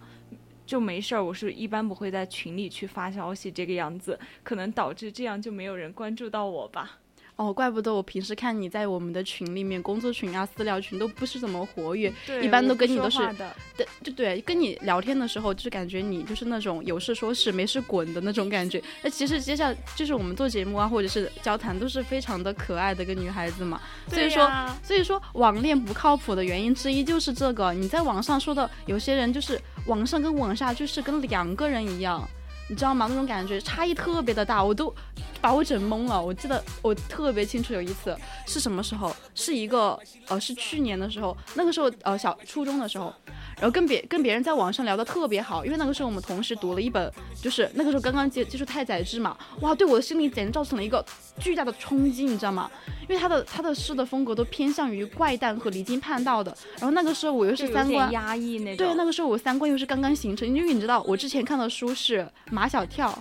[SPEAKER 2] 就没事儿，我是一般不会在群里去发消息这个样子，可能导致这样就没有人关注到我吧。
[SPEAKER 3] 哦，怪不得我平时看你在我们的群里面，工作群啊、私聊群都不是怎么活跃，一般都跟你都是，对，就对，跟你聊天的时候，就是感觉你就是那种有事说事，没事滚的那种感觉。那其实接下来就是我们做节目啊，或者是交谈，都是非常的可爱的一个女孩子嘛。所以说，所以说网恋不靠谱的原因之一就是这个。你在网上说的有些人，就是网上跟网下就是跟两个人一样。你知道吗？那种感觉差异特别的大，我都把我整懵了。我记得我特别清楚，有一次是什么时候？是一个呃，是去年的时候，那个时候呃，小初中的时候。然后跟别跟别人在网上聊的特别好，因为那个时候我们同时读了一本，就是那个时候刚刚接接触太宰治嘛，哇，对我的心理简直造成了一个巨大的冲击，你知道吗？因为他的他的诗的风格都偏向于怪诞和离经叛道的，然后那个时候我又是三观
[SPEAKER 2] 压抑那种，
[SPEAKER 3] 对，那个时候我三观又是刚刚形成，因为你知道我之前看的书是马小跳。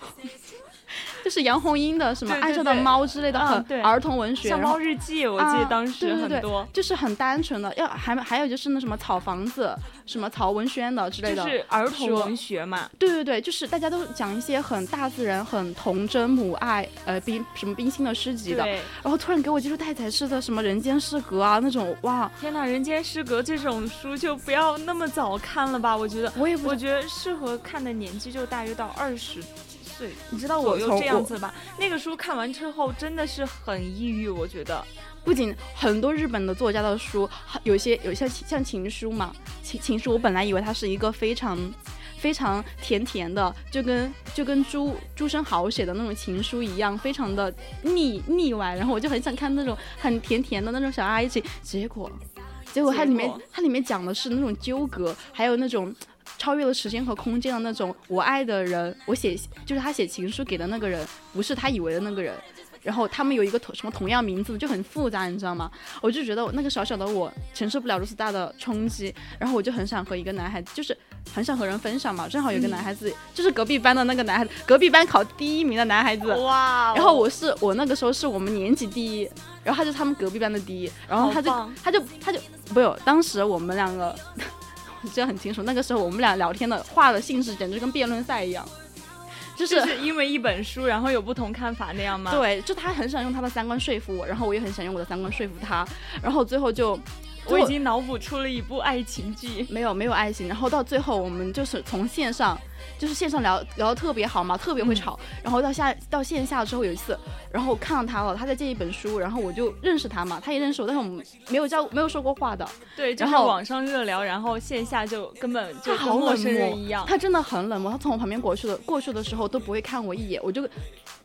[SPEAKER 3] 就是杨红樱的什么《爱上的猫》之类的，儿童文学，
[SPEAKER 2] 像《猫日记》，我记得
[SPEAKER 3] 啊
[SPEAKER 2] 当时
[SPEAKER 3] 对对对
[SPEAKER 2] 很多，
[SPEAKER 3] 就是很单纯的，要还还有就是那什么草房子、什么曹文轩的之类的，
[SPEAKER 2] 就是儿童文学嘛。
[SPEAKER 3] 对对对，就是大家都讲一些很大自然、很童真母爱，呃冰什么冰心的诗集的，然后突然给我接触太宰治的什么《人间失格》啊那种，哇，
[SPEAKER 2] 天呐，《人间失格》这种书就不要那么早看了吧？我觉得，
[SPEAKER 3] 我也不
[SPEAKER 2] 我觉得适合看的年纪就大约到二十岁
[SPEAKER 3] 你知道我又
[SPEAKER 2] 这样子吧。那个书看完之后真的是很抑郁，我觉得。
[SPEAKER 3] 不仅很多日本的作家的书，有些有些像情书嘛，情情书，我本来以为它是一个非常非常甜甜的，就跟就跟朱朱生豪写的那种情书一样，非常的腻腻歪，然后我就很想看那种很甜甜的那种小爱情，结果结果它里面它里面讲的是那种纠葛，还有那种。超越了时间和空间的那种，我爱的人，我写就是他写情书给的那个人，不是他以为的那个人，然后他们有一个同什么同样名字，就很复杂，你知道吗？我就觉得我那个小小的我承受不了如此大的冲击，然后我就很想和一个男孩子，就是很想和人分享嘛。正好有个男孩子，就是隔壁班的那个男孩子，隔壁班考第一名的男孩子。
[SPEAKER 2] 哇哦
[SPEAKER 3] 然后我是我那个时候是我们年级第一，然后他就他们隔壁班的第一，然后他就他就他就不有，当时我们两个我记得很清楚，那个时候我们俩聊天的话的性质简直跟辩论赛一样，就是
[SPEAKER 2] 就是因为一本书，然后有不同看法那样吗？，
[SPEAKER 3] 对，就他很想用他的三观说服我，然后我也很想用我的三观说服他，然后最后就
[SPEAKER 2] 我已经脑补出了一部爱情剧。
[SPEAKER 3] 没有没有爱情，然后到最后我们就是从线上，就是线上聊聊的特别好嘛，特别会吵，然后到下到线下之后有一次，然后我看到他了，他在借一本书，然后我就认识他嘛，他也认识我，但是我们没有交没有说过话的，
[SPEAKER 2] 对，就
[SPEAKER 3] 然后
[SPEAKER 2] 是网上热聊，然后线下就根本就
[SPEAKER 3] 好
[SPEAKER 2] 陌生人一样，
[SPEAKER 3] 他真的很冷漠，他从我旁边过去的过去的时候都不会看我一眼，我就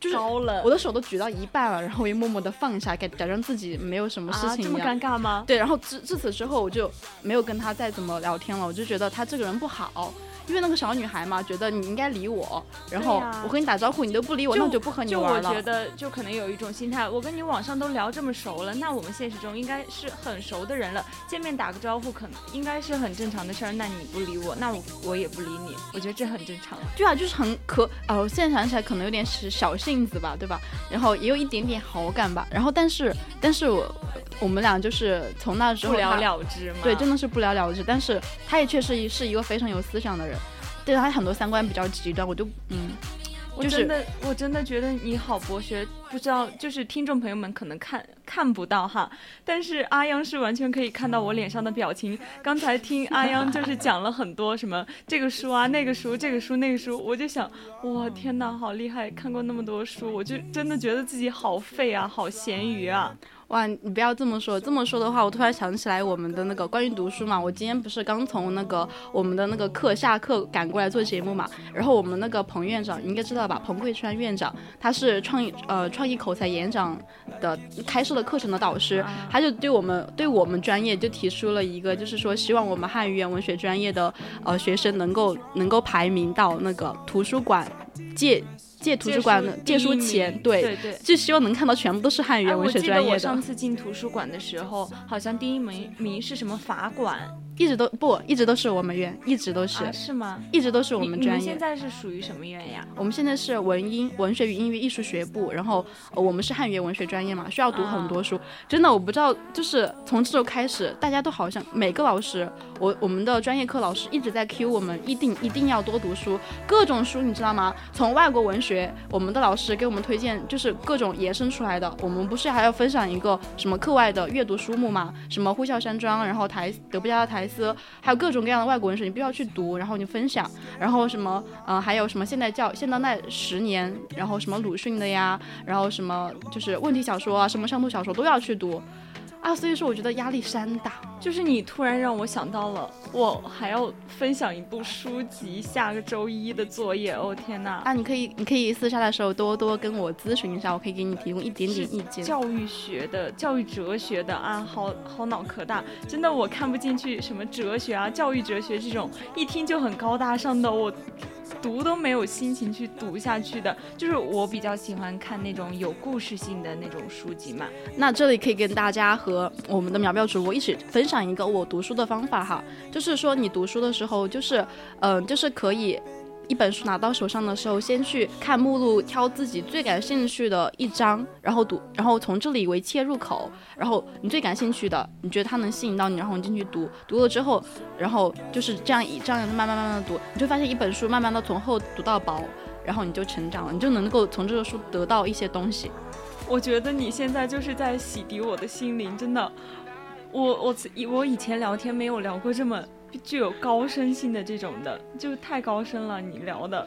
[SPEAKER 3] 就是
[SPEAKER 2] 高冷。
[SPEAKER 3] 我的手都举到一半了，然后我也默默的放下，假假装自己没有什么事
[SPEAKER 2] 啊，这么。尴尬吗？
[SPEAKER 3] 对，然后自自此之后，我就没有跟他再怎么聊天了。我就觉得他这个人不好，因为那个小女孩嘛，觉得你应该理我，然后我和你打招呼你都不理我，那我就不和你
[SPEAKER 2] 就
[SPEAKER 3] 玩了。
[SPEAKER 2] 就我觉得，就可能有一种心态，我跟你网上都聊这么熟了，那我们现实中应该是很熟的人了，见面打个招呼，可能应该是很正常的事儿。那你不理我，那我我也不理你，我觉得这很正常。
[SPEAKER 3] 对啊，就是很可哦，我现在想起来可能有点是小性子吧，对吧？然后也有一点点好感吧。然后但是但是我我们俩就是从那之后
[SPEAKER 2] 不了了之嘛。
[SPEAKER 3] 对，真的是不了了之。但是他也确实是一个非常有思想的人，对他很多三观比较极端，我就嗯，
[SPEAKER 2] 我真的，我真的觉得你好博学，不知道就是听众朋友们可能看看不到哈，但是阿央是完全可以看到我脸上的表情。刚才听阿央就是讲了很多什么这个书啊、那个书、这个书、那个书，我就想，哇，天哪，好厉害，看过那么多书，我就真的觉得自己好废啊，好咸鱼啊。
[SPEAKER 3] 哇，你不要这么说，这么说的话，我突然想起来我们的那个关于读书嘛，我今天不是刚从那个我们的那个课下课赶过来做节目嘛，然后我们那个彭院长你应该知道吧，彭桂川院长，他是创意呃创意口才演讲的开设的课程的导师，他就对我们对我们专业就提出了一个，就是说希望我们汉语言文学专业的呃学生能够能够排名到那个图书馆借借图书馆的借书
[SPEAKER 2] 第一名
[SPEAKER 3] 前，对。
[SPEAKER 2] 对对。
[SPEAKER 3] 就希望能看到全部都是汉语
[SPEAKER 2] 哎，
[SPEAKER 3] 言文学
[SPEAKER 2] 我记得
[SPEAKER 3] 专业的。
[SPEAKER 2] 我上次进图书馆的时候，好像第一名名是什么法管
[SPEAKER 3] 一直都不，一直都是我们院，一直都是，
[SPEAKER 2] 啊？是吗？
[SPEAKER 3] 一直都是我们专业
[SPEAKER 2] 你你们现。在是属于什么院呀？
[SPEAKER 3] 我们现在是文音文学与音乐艺术学部，然后、呃我们是汉语言文学专业嘛，需要读很多书。真的，我不知道，就是从这周开始，大家都好像每个老师，我我们的专业课老师一直在 cue 我们，一定一定要多读书，各种书你知道吗？从外国文学，我们的老师给我们推荐，就是各种延伸出来的。我们不是还要分享一个什么课外的阅读书目嘛？什么《呼啸山庄》，然后台德布加的台斯，还有各种各样的外国文学，你必须要去读，然后你分享。然后什么，嗯、还有什么现代教现当代十年，然后什么鲁迅的呀，然后什么就是问题小说啊，什么上图小说都要去读，啊，所以说我觉得压力山大。
[SPEAKER 2] 就是你突然让我想到了，我还要分享一部书籍，下个周一的作业。哦天哪！
[SPEAKER 3] 啊，你可以你可以私下的时候多多跟我咨询一下，我可以给你提供一点点意见。
[SPEAKER 2] 教育学的、教育哲学的啊，好好脑壳大，真的我看不进去什么哲学啊、教育哲学这种，一听就很高大上的，我读都没有心情去读下去的。就是我比较喜欢看那种有故事性的那种书籍嘛。
[SPEAKER 3] 那这里可以跟大家和我们的苗苗主播一起分享一个我读书的方法哈，就是说你读书的时候，就是嗯、就是可以一本书拿到手上的时候，先去看目录，挑自己最感兴趣的一章，然后读，然后从这里为切入口，然后你最感兴趣的，你觉得它能吸引到你，然后你进去读，读了之后，然后就是这样一这样慢慢慢慢的读，你就发现一本书慢慢的从厚读到薄，然后你就成长了，你就能够从这个书得到一些东西。
[SPEAKER 2] 我觉得你现在就是在洗涤我的心灵，真的。我我我以前聊天没有聊过这么具有高深性的这种的，就太高深了。你聊的，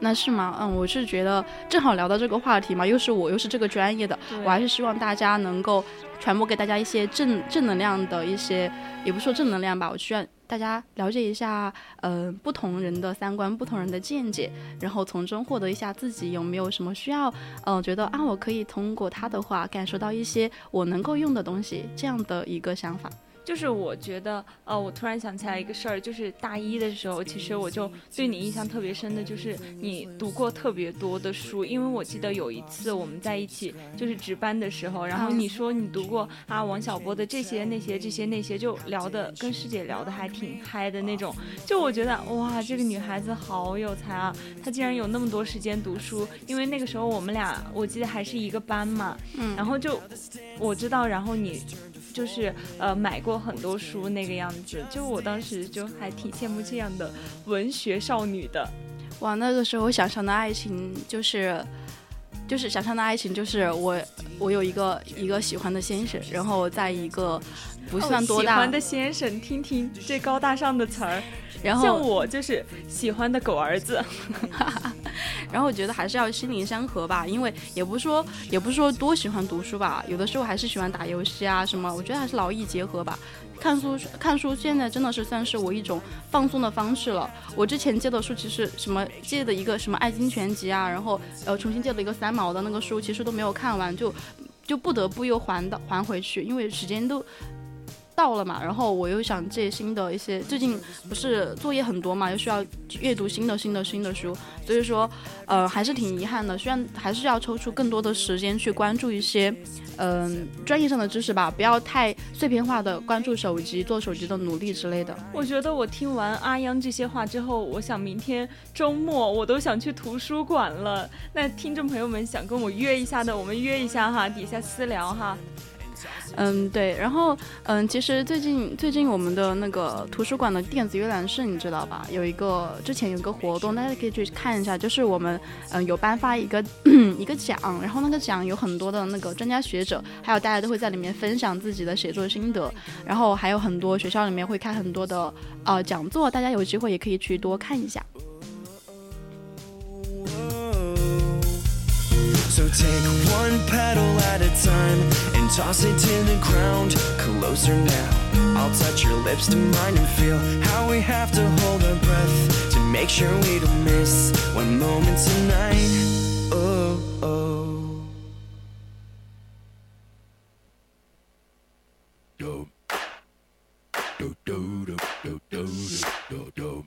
[SPEAKER 3] 那是吗？嗯，我是觉得正好聊到这个话题嘛，又是我又是这个专业的，我还是希望大家能够传播给大家一些正正能量的一些，也不说正能量吧，我需要。大家了解一下，呃，不同人的三观，不同人的见解，然后从中获得一下自己有没有什么需要，嗯，觉得啊，我可以通过他的话感受到一些我能够用的东西，这样的一个想法。
[SPEAKER 2] 就是我觉得，呃，我突然想起来一个事儿，就是大一的时候，其实我就对你印象特别深的，就是你读过特别多的书。因为我记得有一次我们在一起就是值班的时候，然后你说你读过啊王小波的这些那些这些那些，就聊的跟师姐聊的还挺嗨的那种。就我觉得哇，这个女孩子好有才啊，她竟然有那么多时间读书。因为那个时候我们俩我记得还是一个班嘛，嗯，然后就我知道，然后你。就是呃买过很多书那个样子，就我当时就还挺羡慕这样的文学少女的。
[SPEAKER 3] 哇，那个时候想象的爱情就是，就是想象的爱情就是我我有一个一个喜欢的先生，然后在一个不算多
[SPEAKER 2] 大喜欢的先生，听听这高大上的词儿。
[SPEAKER 3] 然后
[SPEAKER 2] 像我就是喜欢的狗儿子。
[SPEAKER 3] 然后我觉得还是要心灵相合吧，因为也不是说也不是说多喜欢读书吧，有的时候还是喜欢打游戏啊什么。我觉得还是劳逸结合吧。看书看书现在真的是算是我一种放松的方式了。我之前借的书其实什么借的一个什么《爱经全集》啊，然后呃重新借了一个三毛的那个书，其实都没有看完，就就不得不又还的还回去，因为时间都。到了嘛，然后我又想借新的一些，最近不是作业很多嘛，又需要阅读新的新的新的书，所以说，呃，还是挺遗憾的。虽然还是要抽出更多的时间去关注一些，嗯，专业上的知识吧，不要太碎片化的关注手机、做手机的努力之类的。
[SPEAKER 2] 我觉得我听完阿央这些话之后，我想明天周末我都想去图书馆了。那听众朋友们想跟我约一下的，我们约一下哈，底下私聊哈。
[SPEAKER 3] 嗯，对，然后嗯，其实最近最近我们的那个图书馆的电子阅览室，你知道吧？有一个之前有一个活动，大家可以去看一下，就是我们嗯有颁发一个 一个奖，然后那个奖有很多的那个专家学者，还有大家都会在里面分享自己的写作心得，然后还有很多学校里面会开很多的呃讲座，大家有机会也可以去多看一下。So take one petal at a time and toss it to the ground. Closer now. I'll touch your lips to mine and feel how we have to hold our breath to make sure we don't miss one moment tonight. Oh, oh. Do, do, do, do, do, do, do, do.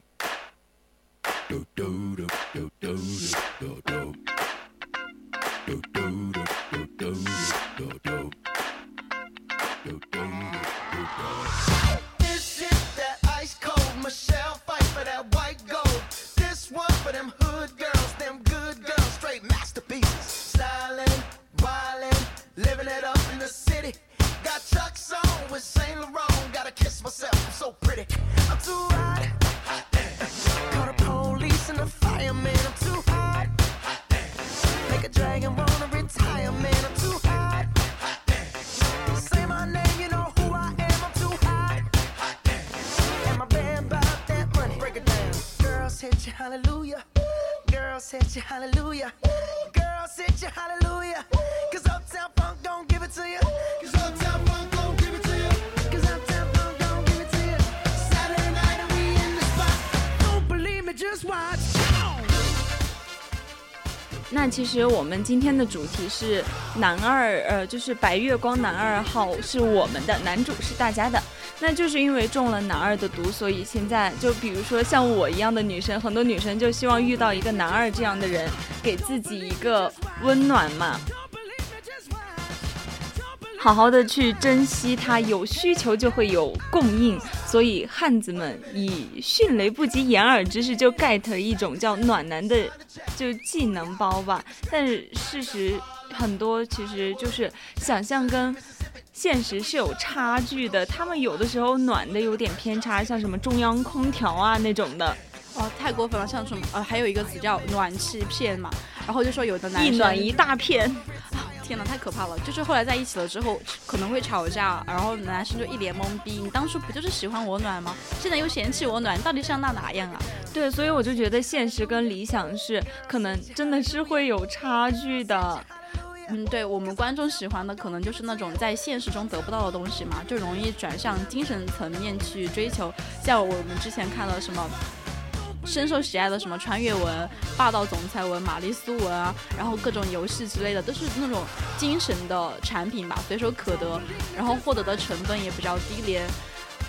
[SPEAKER 3] Do, do, do, do, do, do, do. do, do. Hit you, hallelujah. Girl, sit your hallelujah. Cause Uptown Funk don't give it to you. Cause Uptown Funk don't give it to you. Cause Uptown Funk don't give it to you. Saturday night and we in the spot. Don't believe me, just watch.
[SPEAKER 2] 那其实我们今天的主题是男二，呃，就是白月光男二号是我们的，男主是大家的。那就是因为中了男二的毒，所以现在就比如说像我一样的女生，很多女生就希望遇到一个男二这样的人，给自己一个温暖嘛。好好的去珍惜它，有需求就会有供应。所以汉子们以迅雷不及掩耳之势就 get 一种叫暖男的就技能包吧。但是事实很多其实就是想象跟现实是有差距的，他们有的时候暖的有点偏差，像什么中央空调啊那种的。
[SPEAKER 3] 哦，太过分了，像什么呃，还有一个词叫暖气片嘛，然后就说有的男生
[SPEAKER 2] 一暖一大片，
[SPEAKER 3] 天哪，太可怕了！就是后来在一起了之后可能会吵架，然后男生就一脸懵逼，你当初不就是喜欢我暖吗？现在又嫌弃我暖，到底是要那哪样啊？
[SPEAKER 2] 对，所以我就觉得现实跟理想是可能真的是会有差距的。
[SPEAKER 3] 嗯，对我们观众喜欢的可能就是那种在现实中得不到的东西嘛，就容易转向精神层面去追求，像我们之前看了什么。深受喜爱的什么穿越文、霸道总裁文、玛丽苏文啊，然后各种游戏之类的，都是那种精神的产品吧，随手可得，然后获得的成本也比较低廉。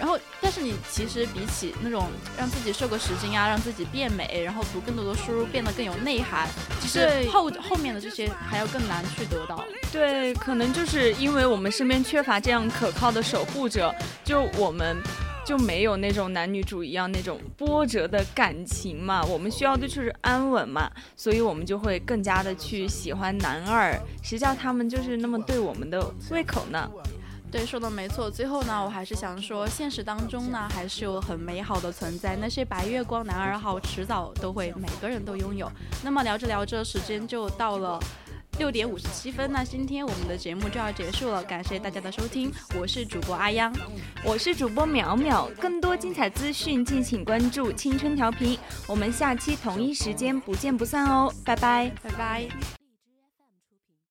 [SPEAKER 3] 然后，但是你其实比起那种让自己瘦个十斤啊，让自己变美，然后读更多的书，变得更有内涵，其实后后面的这些还要更难去得到。
[SPEAKER 2] 对，可能就是因为我们身边缺乏这样可靠的守护者，就我们。就没有那种男女主一样那种波折的感情嘛，我们需要的就是安稳嘛，所以我们就会更加的去喜欢男二，谁叫他们就是那么对我们的胃口呢？
[SPEAKER 3] 对，说的没错。最后呢，我还是想说，现实当中呢，还是有很美好的存在，那些白月光男二号迟早都会每个人都拥有。那么聊着聊着，时间就到了。六点五十七分，那今天我们的节目就要结束了，感谢大家的收听，我是主播阿央，
[SPEAKER 2] 我是主播淼淼，更多精彩资讯敬请关注青春调频，我们下期同一时间不见不散哦，拜拜，
[SPEAKER 3] 拜拜。